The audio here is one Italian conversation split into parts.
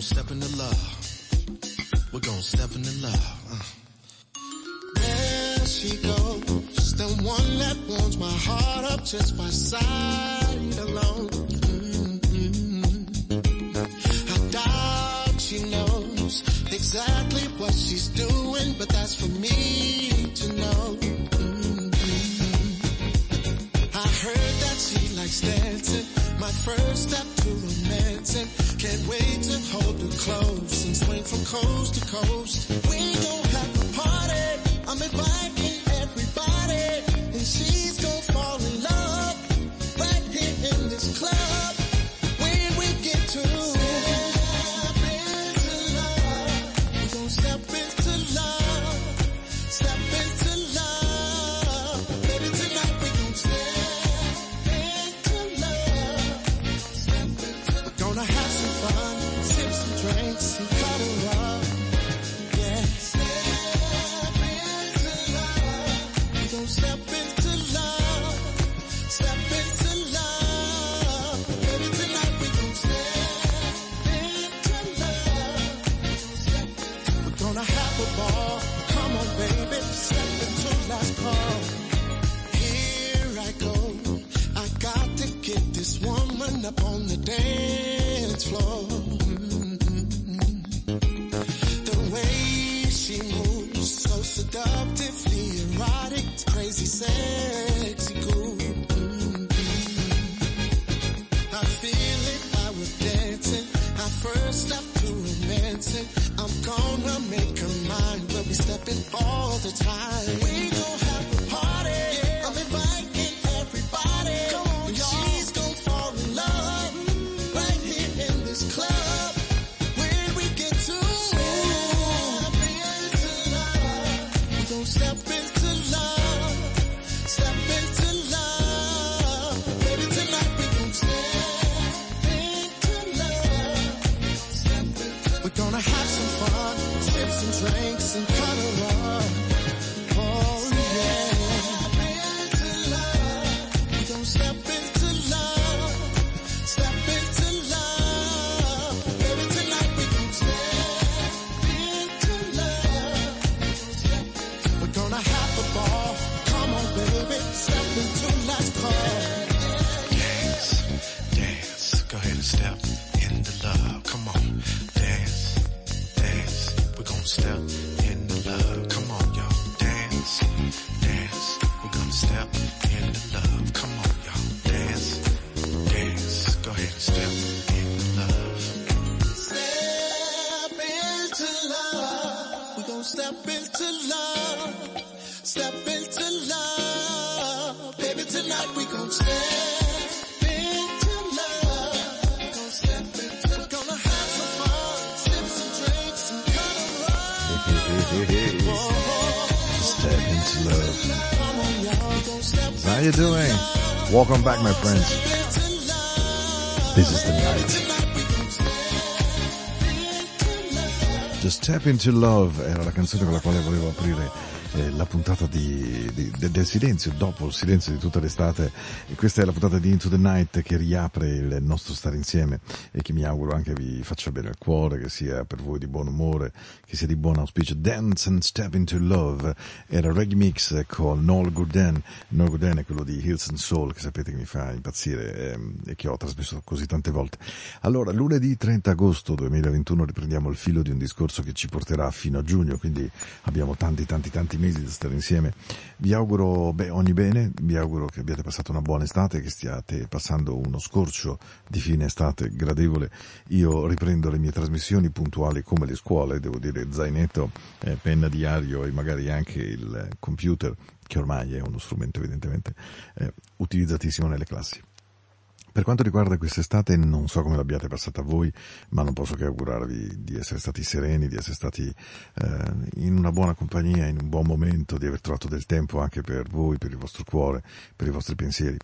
gonna step into love. We're gonna step into love. Uh. There she goes, the one that warms my heart up just by sight. How you doing? Welcome back, my friends. This is the night. Just tap into love. Era la canzone con la quale volevo aprire eh, la puntata di, di, del silenzio, dopo il silenzio di tutta l'estate. Questa è la puntata di Into the Night che riapre il nostro stare insieme e che mi auguro anche vi faccia bene al cuore, che sia per voi di buon umore, che sia di buon auspicio. Dance and Step into Love era reggae mix con Noel Gordon. Noel Gordon è quello di Hills and Soul che sapete che mi fa impazzire ehm, e che ho trasmesso così tante volte. Allora, lunedì 30 agosto 2021 riprendiamo il filo di un discorso che ci porterà fino a giugno, quindi abbiamo tanti tanti tanti mesi da stare insieme. Vi auguro beh, ogni bene, vi auguro che abbiate passato una buona estate, che stiate passando uno scorcio di fine estate gradevole. Io riprendo le mie trasmissioni puntuali come le scuole, devo dire zainetto, eh, penna diario e magari anche il computer, che ormai è uno strumento evidentemente eh, utilizzatissimo nelle classi. Per quanto riguarda quest'estate, non so come l'abbiate passata voi, ma non posso che augurarvi di essere stati sereni, di essere stati eh, in una buona compagnia, in un buon momento, di aver trovato del tempo anche per voi, per il vostro cuore, per i vostri pensieri.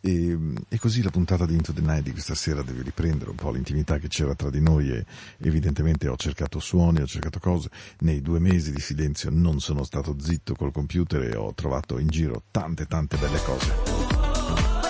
E, e così la puntata di Into the Night di questa sera deve riprendere un po' l'intimità che c'era tra di noi e evidentemente ho cercato suoni, ho cercato cose. Nei due mesi di silenzio non sono stato zitto col computer e ho trovato in giro tante tante belle cose.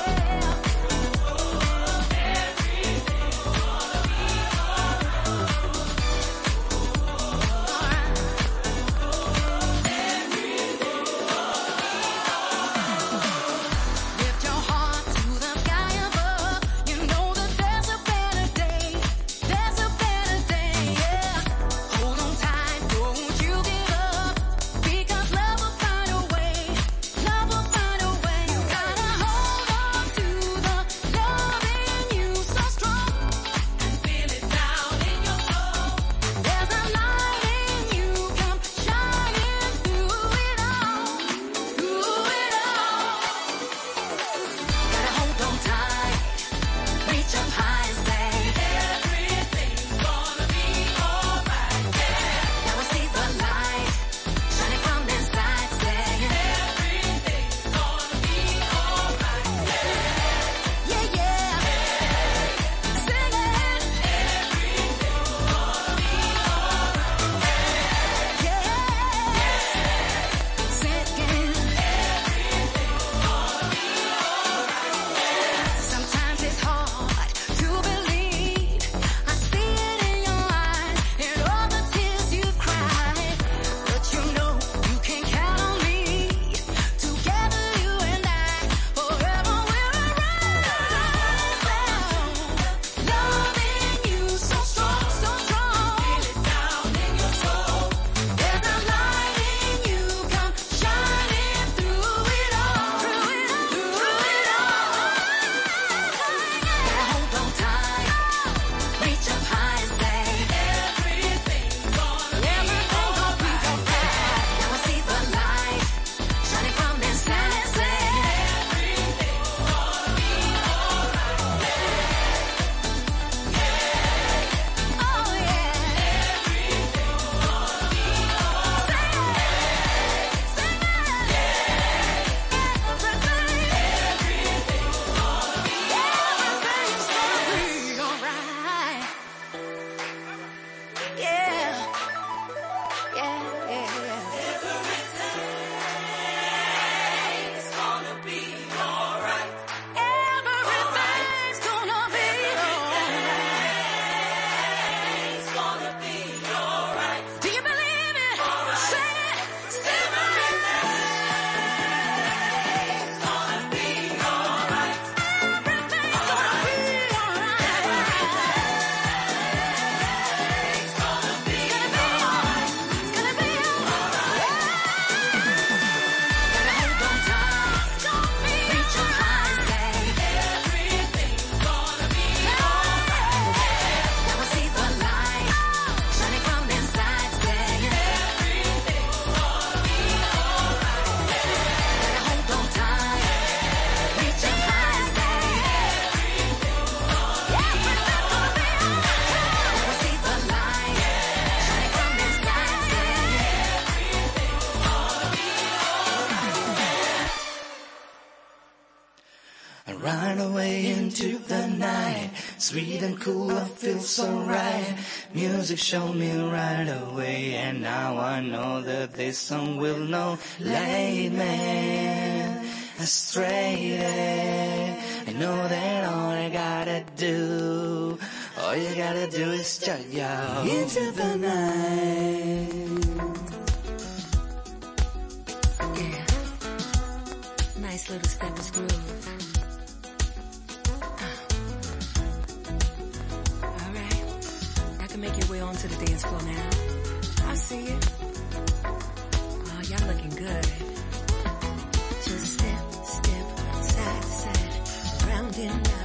Music me right away, and now I know that this song will know. Late man, astray. I know that all I gotta do, all you gotta do is jump out into the night. to the dance floor now. I see it. Oh, y'all looking good. Just step, step, side to side, round and round.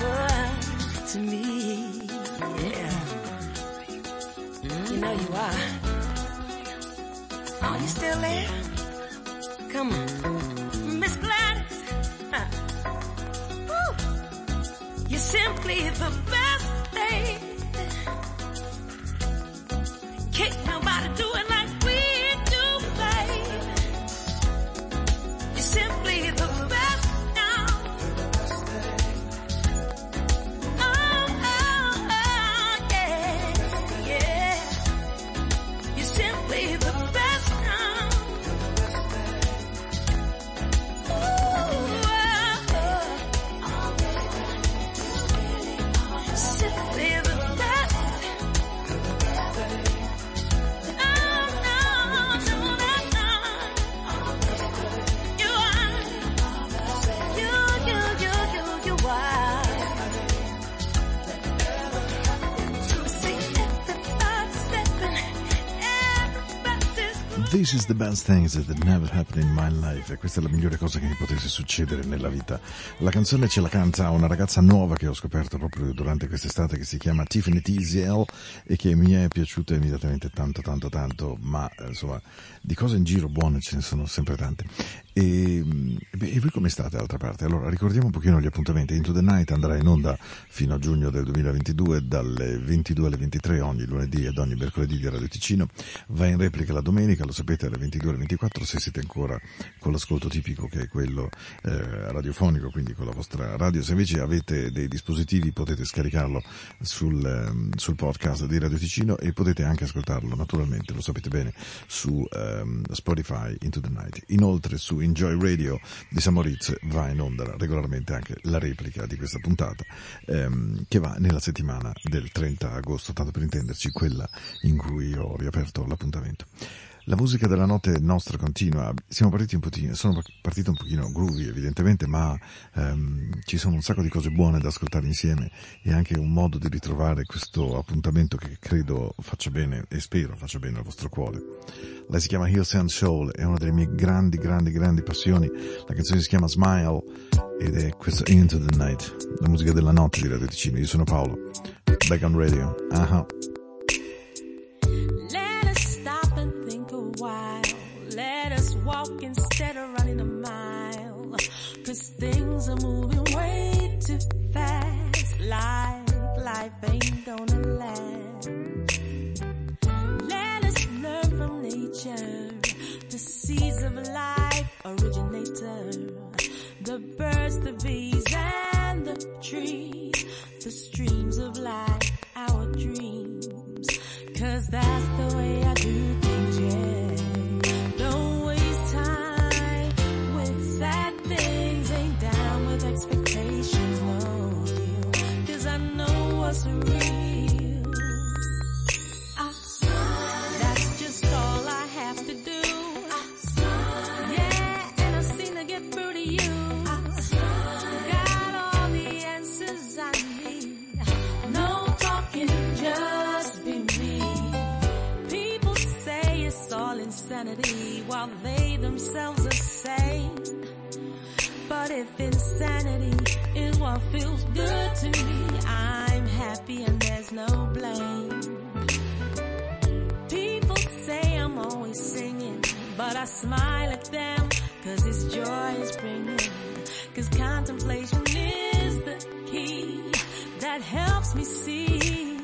to me. Yeah. You know you are. Are you still there? Come on. Miss Gladys. Huh. You're simply the best thing. The best things that never happened in my life. E questa è la migliore cosa che mi potesse succedere nella vita. La canzone ce la canta una ragazza nuova che ho scoperto proprio durante quest'estate che si chiama Tiffany Teasel e che mi è piaciuta immediatamente tanto tanto tanto, ma eh, insomma di cose in giro buone ce ne sono sempre tante. E, e voi come state d'altra parte? Allora ricordiamo un pochino gli appuntamenti. Into the Night andrà in onda fino a giugno del 2022 dalle 22 alle 23 ogni lunedì ed ogni mercoledì di Radio Ticino. Va in replica la domenica, lo sapete, alle 22 alle 24 se siete ancora con l'ascolto tipico che è quello eh, radiofonico, quindi con la vostra radio. Se invece avete dei dispositivi potete scaricarlo sul, um, sul podcast di Radio Ticino e potete anche ascoltarlo naturalmente, lo sapete bene, su um, Spotify Into the Night. Inoltre su Enjoy Radio di Samoritz va in onda regolarmente anche la replica di questa puntata ehm, che va nella settimana del 30 agosto, tanto per intenderci, quella in cui ho riaperto l'appuntamento. La musica della notte nostra continua, siamo partiti un pochino, sono partito un pochino groovy evidentemente, ma ehm, ci sono un sacco di cose buone da ascoltare insieme e anche un modo di ritrovare questo appuntamento che credo faccia bene e spero faccia bene al vostro cuore. Lei si chiama Hills and Soul, è una delle mie grandi, grandi, grandi passioni, la canzone si chiama Smile ed è questo Into the Night, la musica della notte di Radio Ticino. Io sono Paolo, back on radio. Uh-huh. Birds, the bees, and the trees. The streams of life, our dreams. Cause that's the way I do things, yeah. Don't waste time with sad things. Ain't down with expectations, no deal. Cause I know what's real. If insanity is what feels good to me, I'm happy and there's no blame. People say I'm always singing, but I smile at them cause it's joy is bringing. Cause contemplation is the key that helps me see.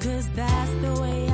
Cause that's the way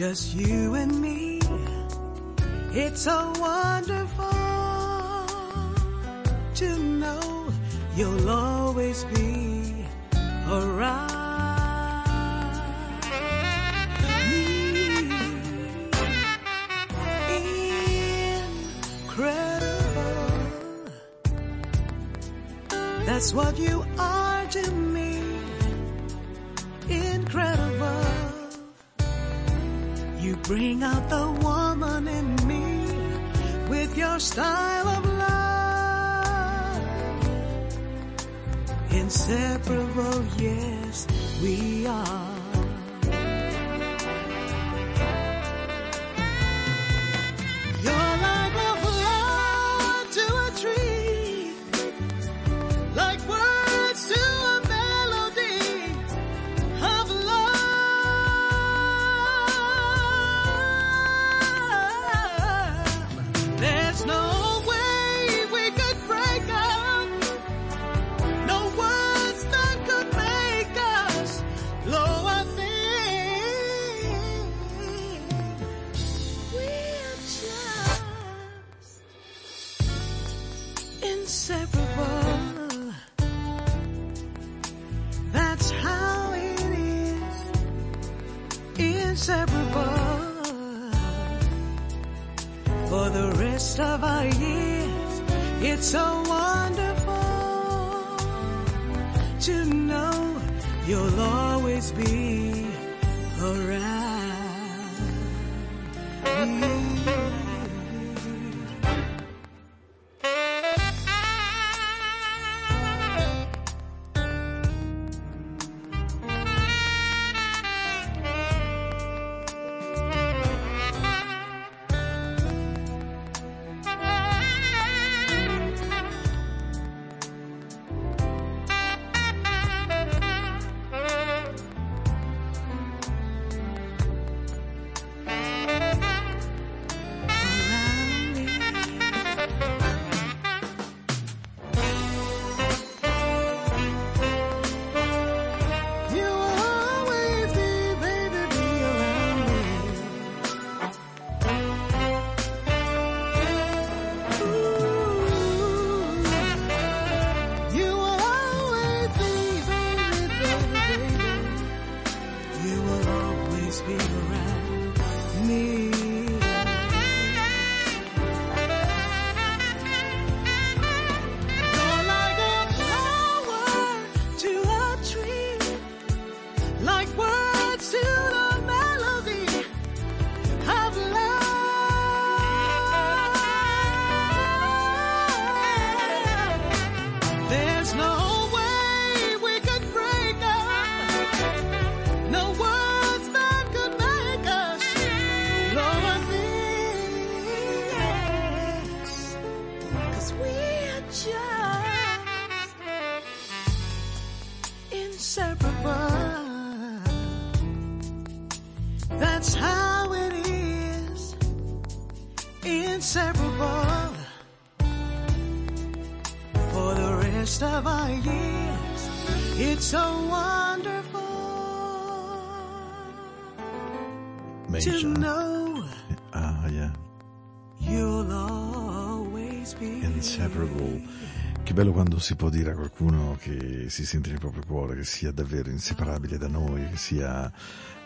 Just you and me. It's so wonderful to know you'll always be around. That's what you are out the woman in me with your style of love. Inseparable, yes, we are. So bello quando si può dire a qualcuno che si sente nel proprio cuore, che sia davvero inseparabile da noi, che sia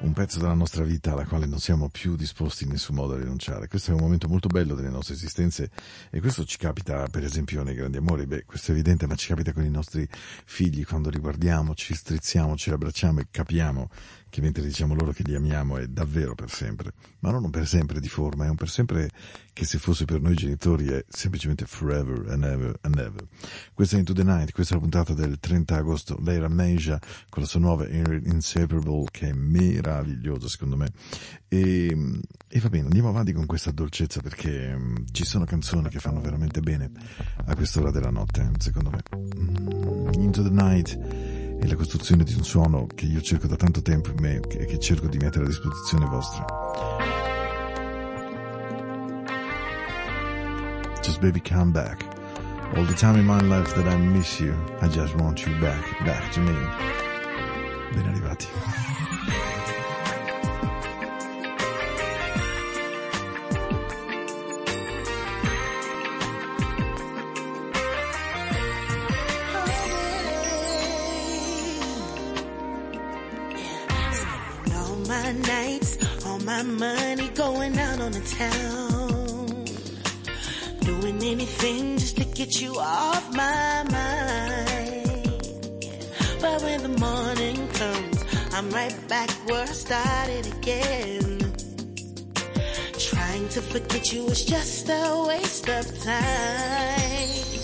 un pezzo della nostra vita alla quale non siamo più disposti in nessun modo a rinunciare. Questo è un momento molto bello delle nostre esistenze e questo ci capita per esempio nei grandi amori, beh questo è evidente, ma ci capita con i nostri figli quando li guardiamo, ci strizziamo, ci abbracciamo e capiamo che mentre diciamo loro che li amiamo è davvero per sempre, ma non un per sempre di forma, è un per sempre che se fosse per noi genitori è semplicemente forever and ever and ever. Questa è Into the Night, questa è la puntata del 30 agosto, lei era Meja con la sua nuova Inseparable che è meravigliosa meraviglioso secondo me. E, e va bene, andiamo avanti con questa dolcezza perché um, ci sono canzoni che fanno veramente bene a quest'ora della notte, secondo me. Mm, Into the Night è la costruzione di un suono che io cerco da tanto tempo in me e che cerco di mettere a disposizione vostra. Just baby come back. All the time in my life that I miss you, I just want you back, back to me. Ben arrivati. money going out on the town. Doing anything just to get you off my mind. But when the morning comes, I'm right back where I started again. Trying to forget you was just a waste of time.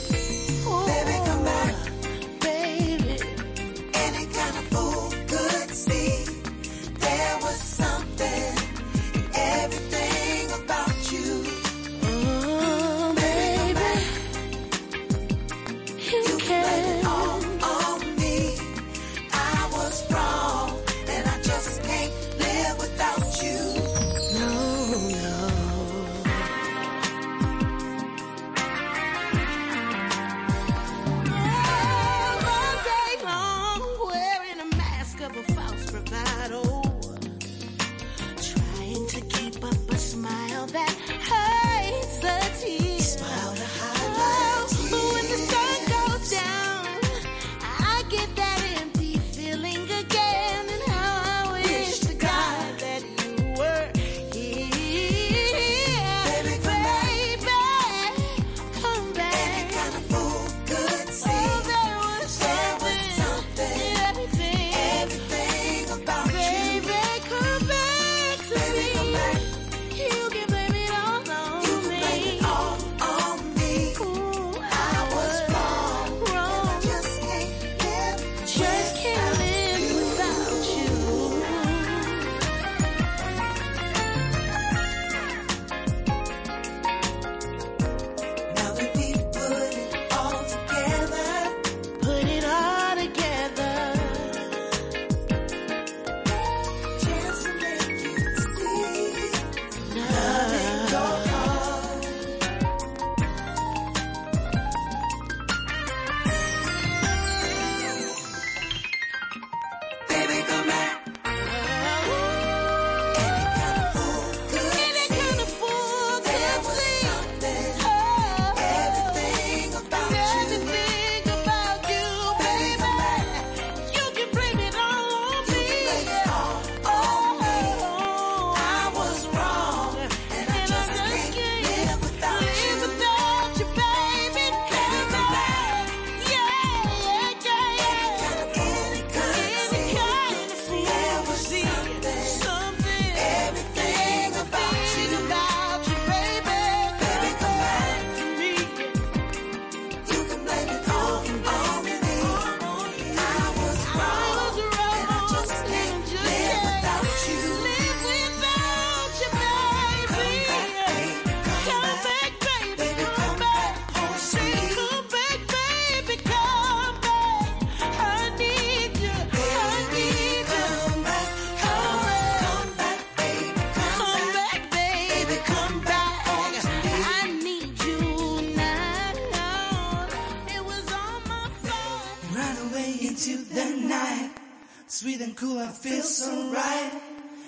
song right.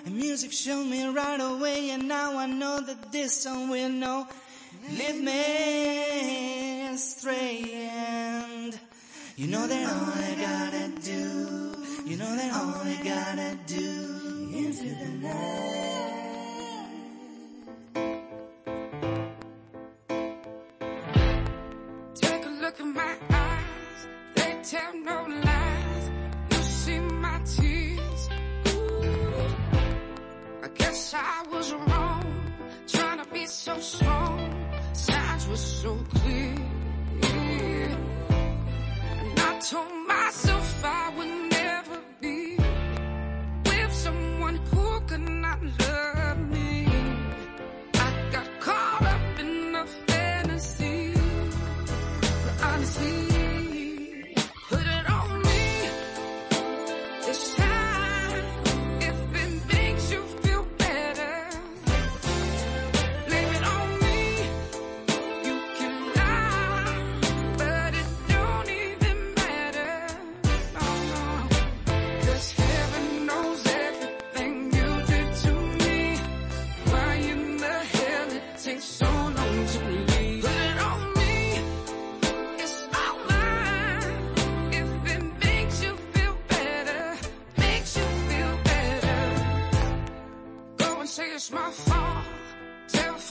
And music showed me right away, and now I know that this song will know. Lead me astray, and you know that all I gotta do, you know that all I gotta do into the night. Take a look at my eyes, they tell no lies. guess I was wrong, trying to be so strong. Signs were so clear. And I told myself I would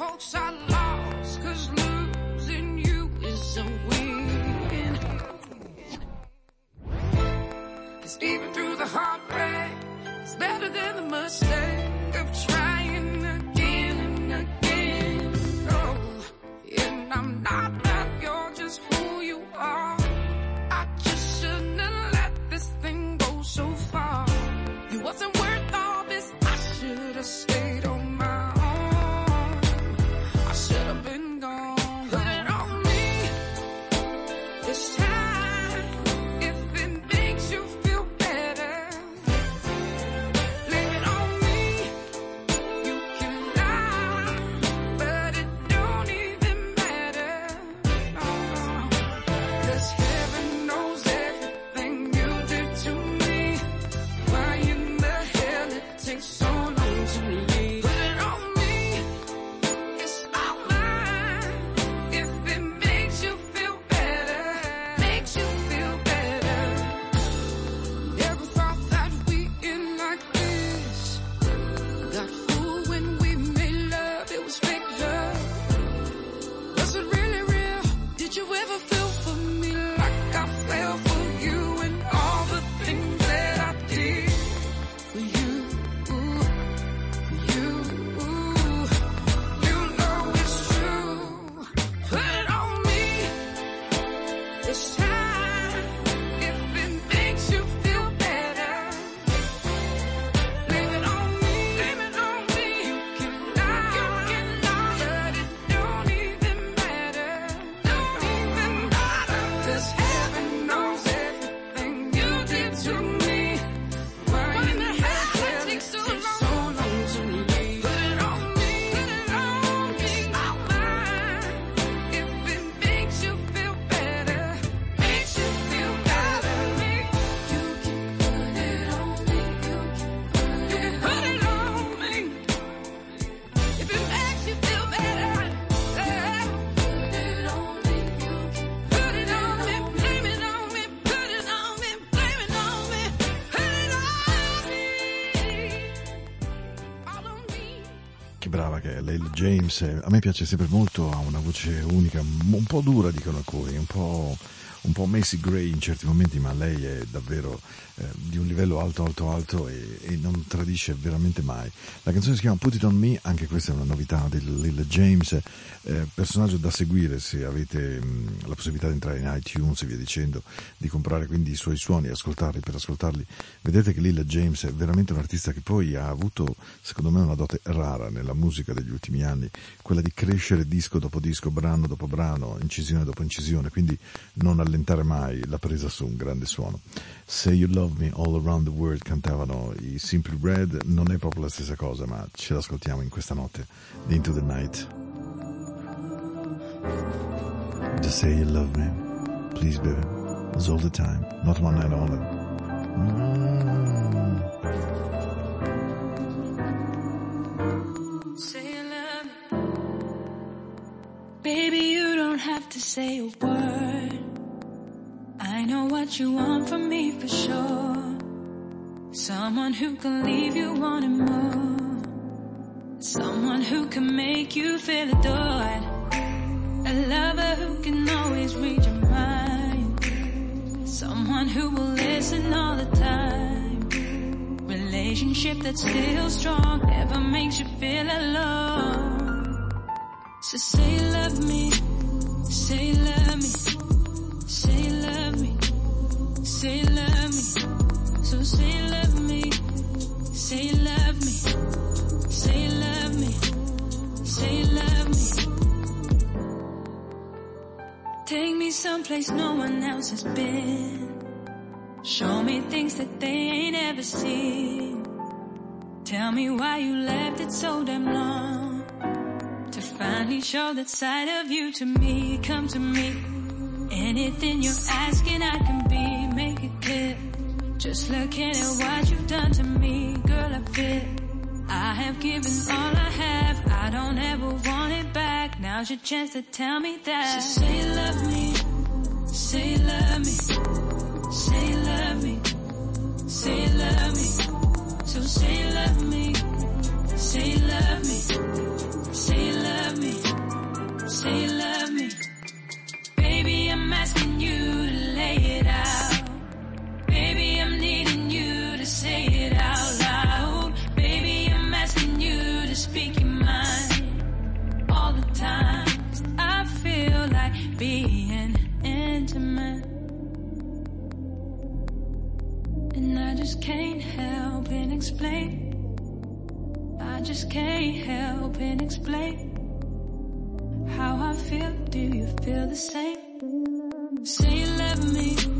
folks I A me piace sempre molto, ha una voce unica, un po' dura dicono alcuni, un po', un po' Macy Gray in certi momenti, ma lei è davvero eh, di un livello alto, alto, alto e, e non tradisce veramente mai. La canzone si chiama Put It On Me, anche questa è una novità di Leila James, eh, personaggio da seguire se avete mh, la possibilità di entrare in iTunes e via dicendo, di comprare quindi i suoi suoni ascoltarli per ascoltarli. Vedete che Lila James è veramente un artista che poi ha avuto, secondo me, una dote rara nella musica degli ultimi anni, quella di crescere disco dopo disco, brano dopo brano, incisione dopo incisione, quindi non allentare mai la presa su un grande suono. Say You Love Me All Around the World cantavano i Simple Red, non è proprio la stessa cosa, ma ce l'ascoltiamo in questa notte di Into the Night. Just say you love me, please baby. It's all the time, not one night only. Mm. Say you love me. Baby, you don't have to say a word. I know what you want from me for sure. Someone who can leave you wanting more. Someone who can make you feel adored. A lover who can always read your mind. Someone who will listen all the time. Relationship that's still strong, never makes you feel alone. So say you love me, say you love me, say you love me, say you love me. So say you love me, say you love me, say you love me, say you love me. Take me someplace no one else has been. Show me things that they ain't ever seen. Tell me why you left it so damn long. To finally show that side of you to me. Come to me. Anything you're asking, I can be hit. Just looking at what you've done to me, girl, I fit. I have given all I have. I don't ever want it back. Now's your chance to tell me that. So say you love me. Say you love me. Say you love me. Say you love me. So say you love me. Say you love me. Say you love me. Say you love me. Baby, I'm asking you to lay it out. say it out loud. Baby, I'm asking you to speak your mind. All the I feel like being intimate. And I just can't help and explain. I just can't help and explain how I feel. Do you feel the same? Say you love me.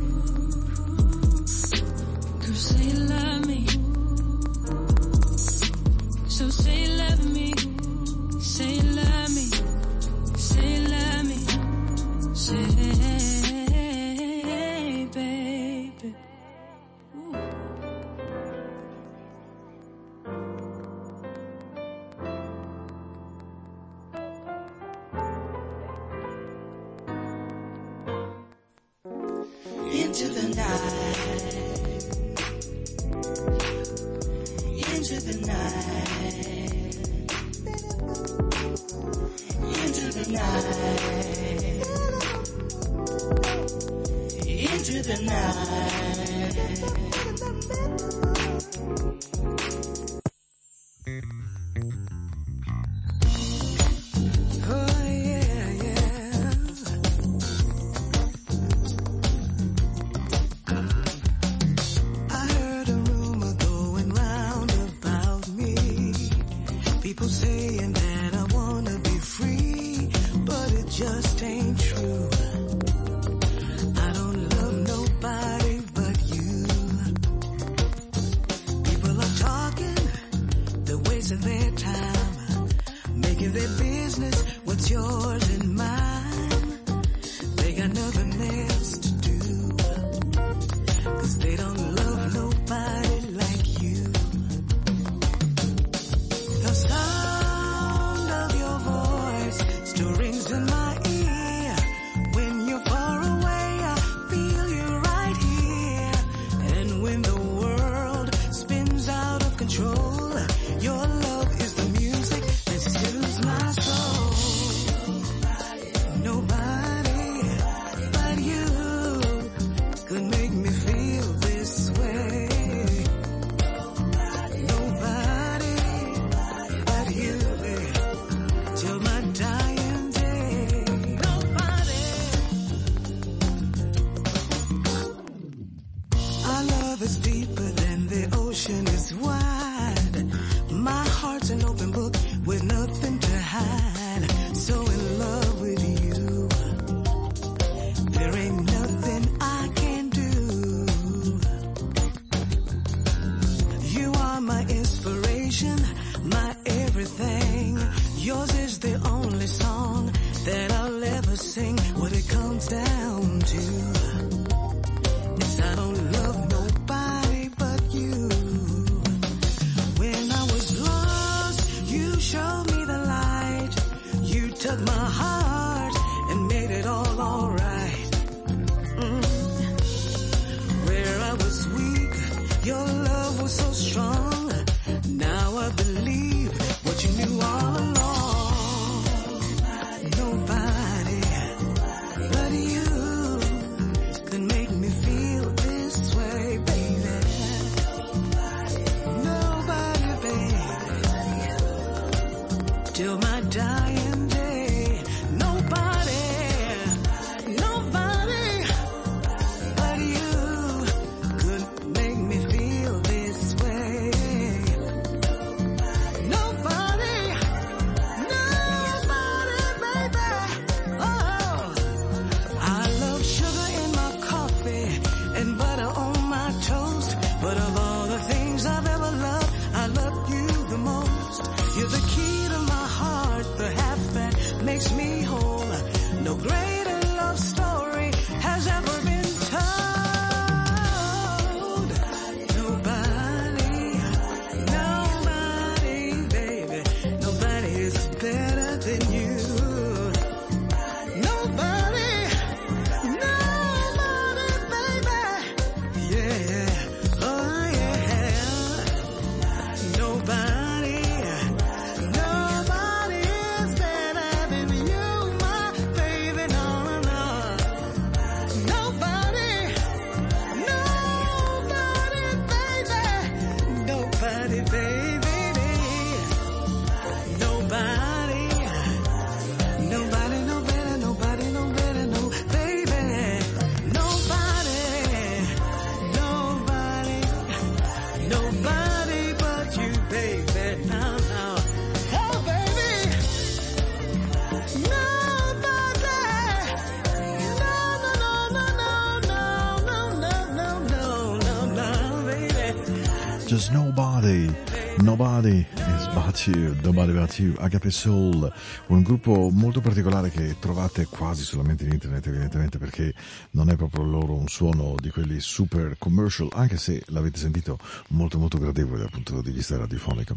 to nobody but you, Agape Soul, un gruppo molto particolare che trovate quasi solamente in internet evidentemente perché non è proprio loro un suono di quelli super commercial, anche se l'avete sentito molto molto gradevole dal punto di vista radiofonico.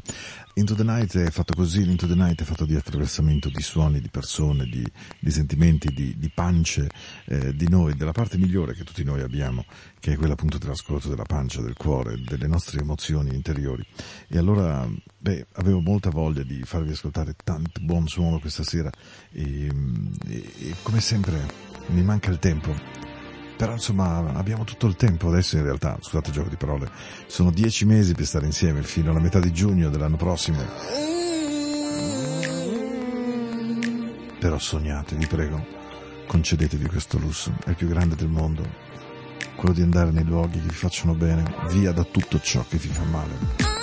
Into the Night è fatto così, l'Into the Night è fatto di attraversamento di suoni, di persone, di, di sentimenti, di, di pance eh, di noi, della parte migliore che tutti noi abbiamo, che è quella appunto dell'ascolto della pancia, del cuore, delle nostre emozioni interiori. E allora, beh, avevo molta voglia di farvi ascoltare tanto buon suono questa sera e, e, e come sempre mi manca il tempo. Però insomma abbiamo tutto il tempo adesso in realtà, scusate il gioco di parole, sono dieci mesi per stare insieme fino alla metà di giugno dell'anno prossimo. Però sognate, vi prego, concedetevi questo lusso, è il più grande del mondo, quello di andare nei luoghi che vi facciano bene, via da tutto ciò che vi fa male.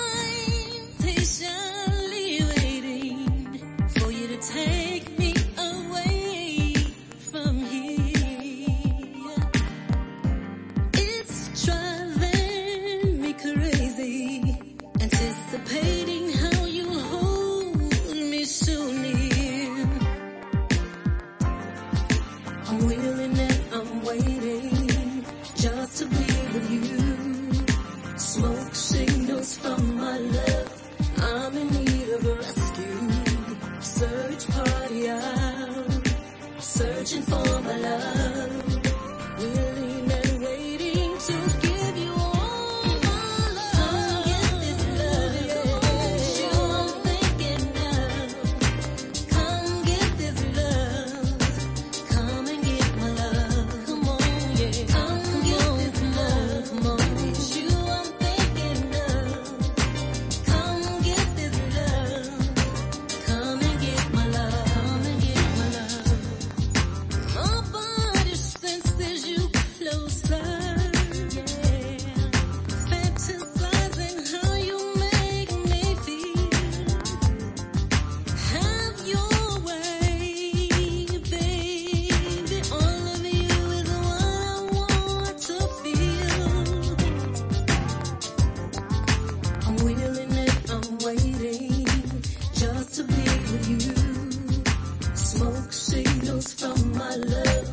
Smoke signals from my love.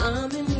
I'm in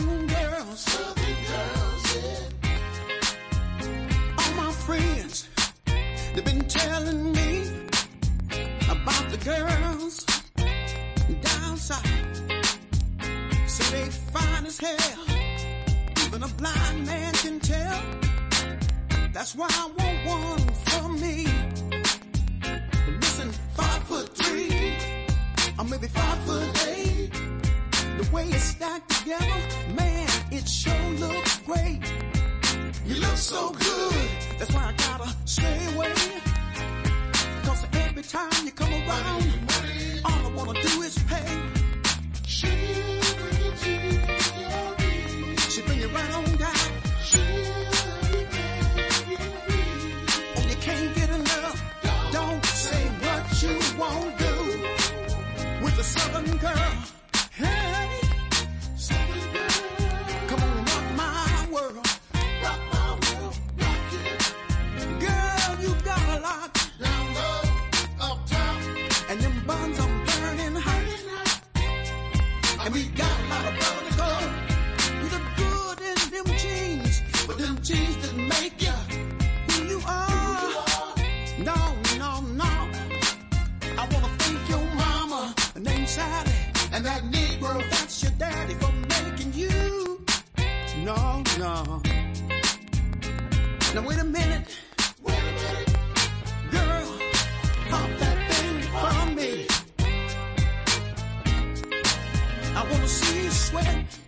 Girls. Southern girls, yeah. All my friends, they've been telling me about the girls fine as hell. Even a blind man can tell. That's why I want one for me. Listen, five foot three, or maybe five foot eight way it's stacked together, man, it sure looks great. You look so good, that's why I gotta stay away. Cause every time you come around, all I wanna do is pay. She cheese that make you who you are. No, no, no. I wanna thank your mama, named Sally, and that Negro, that's your daddy, for making you. No, no. Now wait a minute. Girl, pop that thing from me. I wanna see you sweat.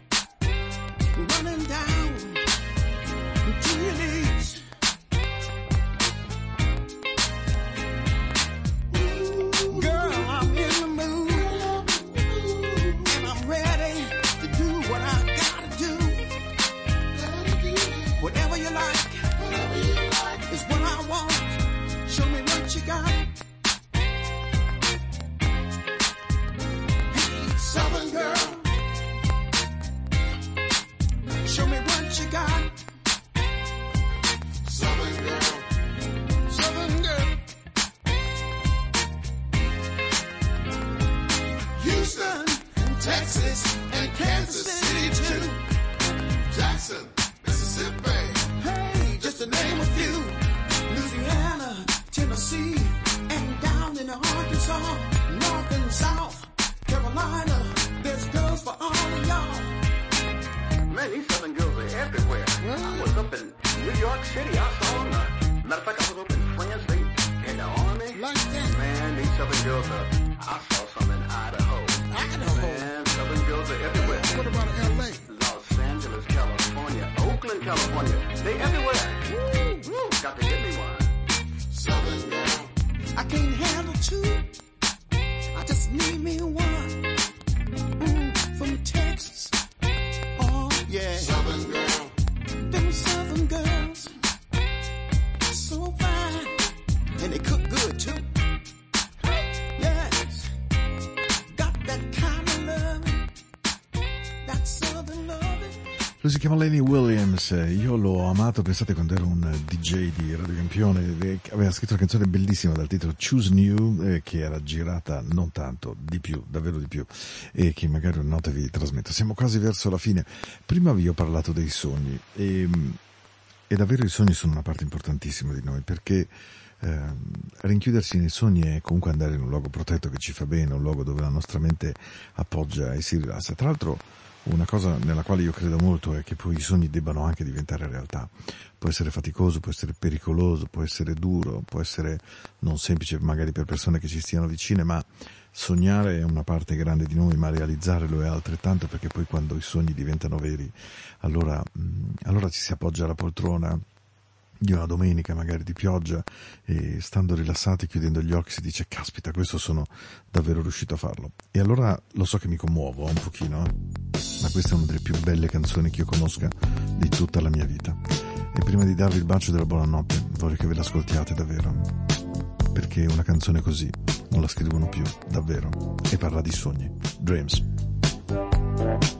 Si chiama Lenny Williams, io l'ho amato, pensate quando ero un DJ di Radio Campione, aveva scritto una canzone bellissima dal titolo Choose New, eh, che era girata non tanto, di più, davvero di più, e che magari una notte vi trasmetto. Siamo quasi verso la fine. Prima vi ho parlato dei sogni, e, e davvero i sogni sono una parte importantissima di noi, perché eh, rinchiudersi nei sogni è comunque andare in un luogo protetto che ci fa bene, un luogo dove la nostra mente appoggia e si rilassa. Tra l'altro, una cosa nella quale io credo molto è che poi i sogni debbano anche diventare realtà. Può essere faticoso, può essere pericoloso, può essere duro, può essere non semplice magari per persone che ci stiano vicine, ma sognare è una parte grande di noi, ma realizzare lo è altrettanto perché poi quando i sogni diventano veri, allora, mm, allora ci si appoggia alla poltrona di una domenica magari di pioggia e stando rilassati chiudendo gli occhi si dice caspita questo sono davvero riuscito a farlo e allora lo so che mi commuovo un pochino eh? ma questa è una delle più belle canzoni che io conosca di tutta la mia vita e prima di darvi il bacio della buonanotte vorrei che ve l'ascoltiate davvero perché una canzone così non la scrivono più davvero e parla di sogni Dreams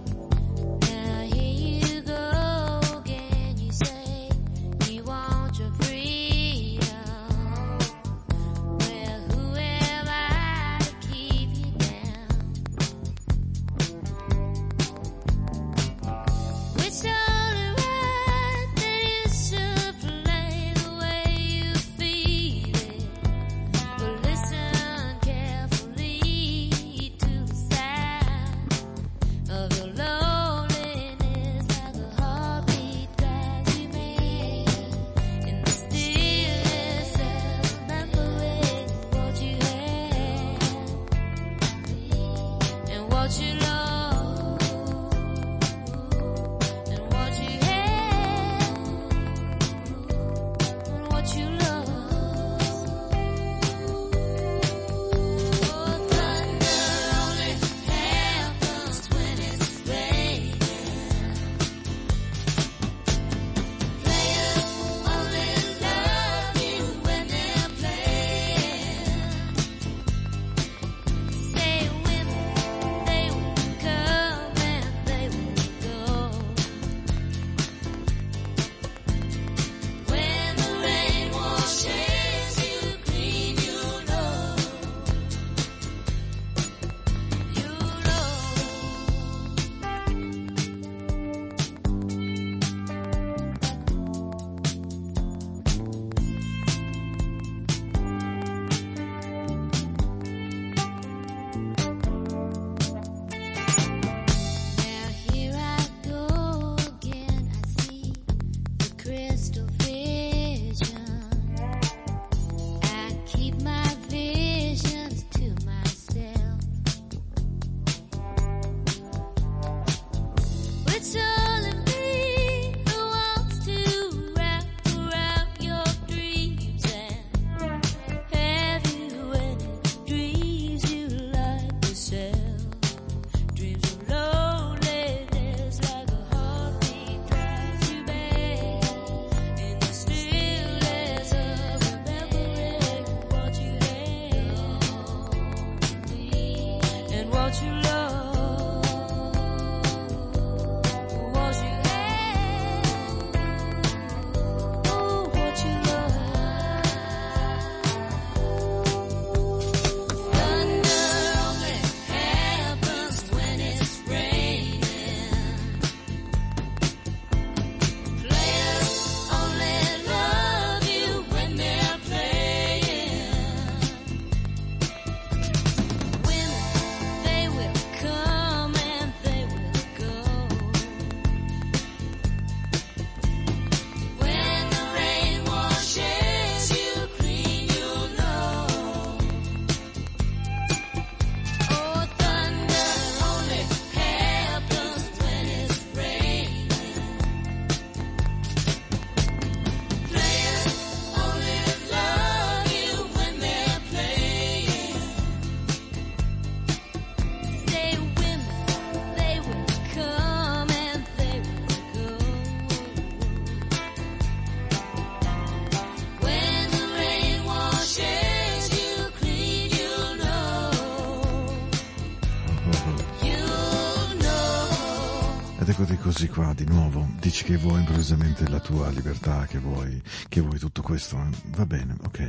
di nuovo. Dici che vuoi improvvisamente la tua libertà, che vuoi, che vuoi tutto questo. eh? Va bene, ok.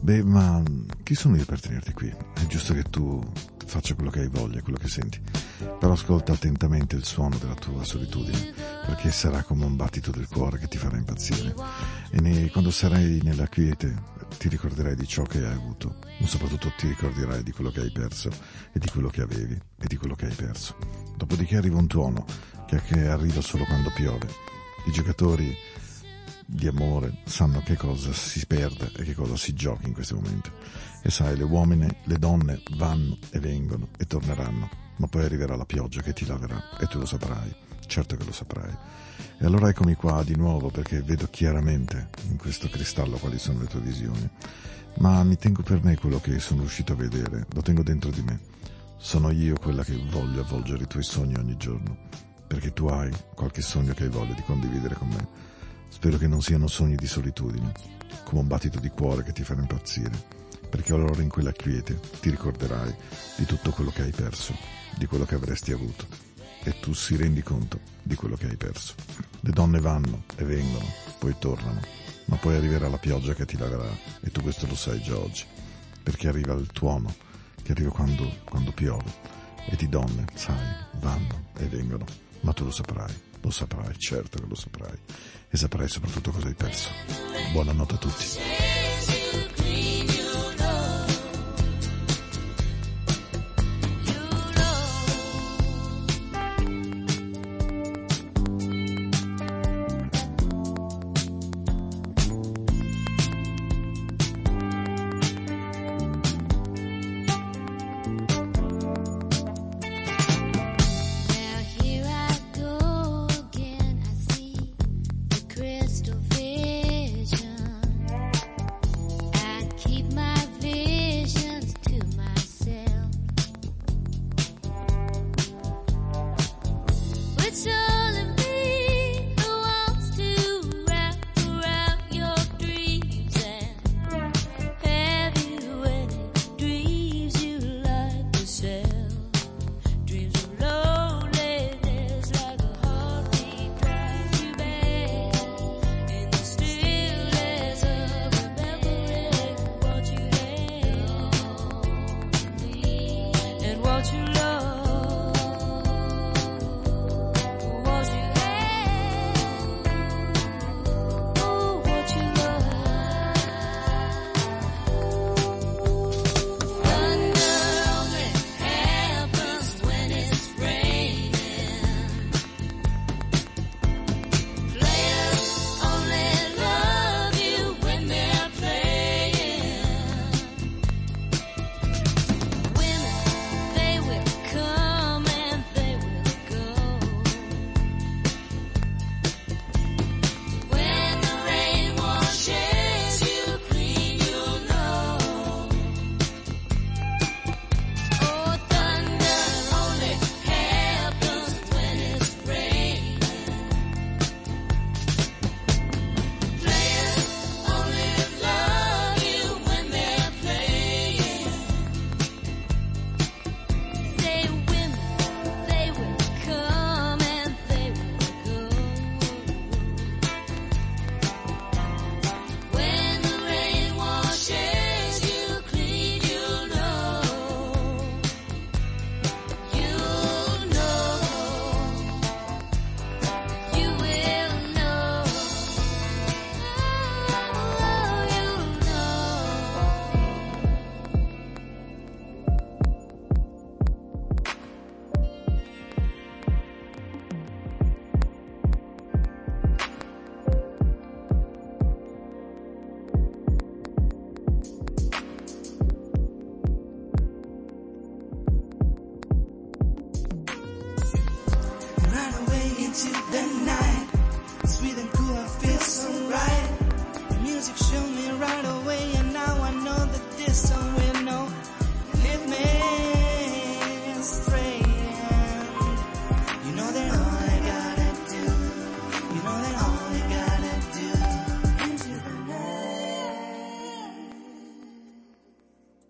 Beh, ma chi sono io per tenerti qui? È giusto che tu faccia quello che hai voglia, quello che senti. Però ascolta attentamente il suono della tua solitudine, perché sarà come un battito del cuore che ti farà impazzire. E ne- quando sarai nella quiete ti ricorderai di ciò che hai avuto, ma soprattutto ti ricorderai di quello che hai perso e di quello che avevi e di quello che hai perso. Dopodiché arriva un tuono che, che arriva solo quando piove. I giocatori di amore sanno che cosa si perde e che cosa si gioca in questi momenti. E sai, le uomini, le donne vanno e vengono e torneranno, ma poi arriverà la pioggia che ti laverà e tu lo saprai, certo che lo saprai. E allora eccomi qua di nuovo perché vedo chiaramente in questo cristallo quali sono le tue visioni, ma mi tengo per me quello che sono riuscito a vedere, lo tengo dentro di me. Sono io quella che voglio avvolgere i tuoi sogni ogni giorno, perché tu hai qualche sogno che hai voglia di condividere con me. Spero che non siano sogni di solitudine, come un battito di cuore che ti farà impazzire, perché allora in quella quiete ti ricorderai di tutto quello che hai perso, di quello che avresti avuto, e tu si rendi conto di quello che hai perso. Le donne vanno e vengono, poi tornano, ma poi arriverà la pioggia che ti laverà, e tu questo lo sai già oggi, perché arriva il tuono, che arriva quando, quando piove, e di donne, sai, vanno e vengono, ma tu lo saprai, lo saprai, certo che lo saprai, e saprai soprattutto cosa hai perso. Buonanotte a tutti.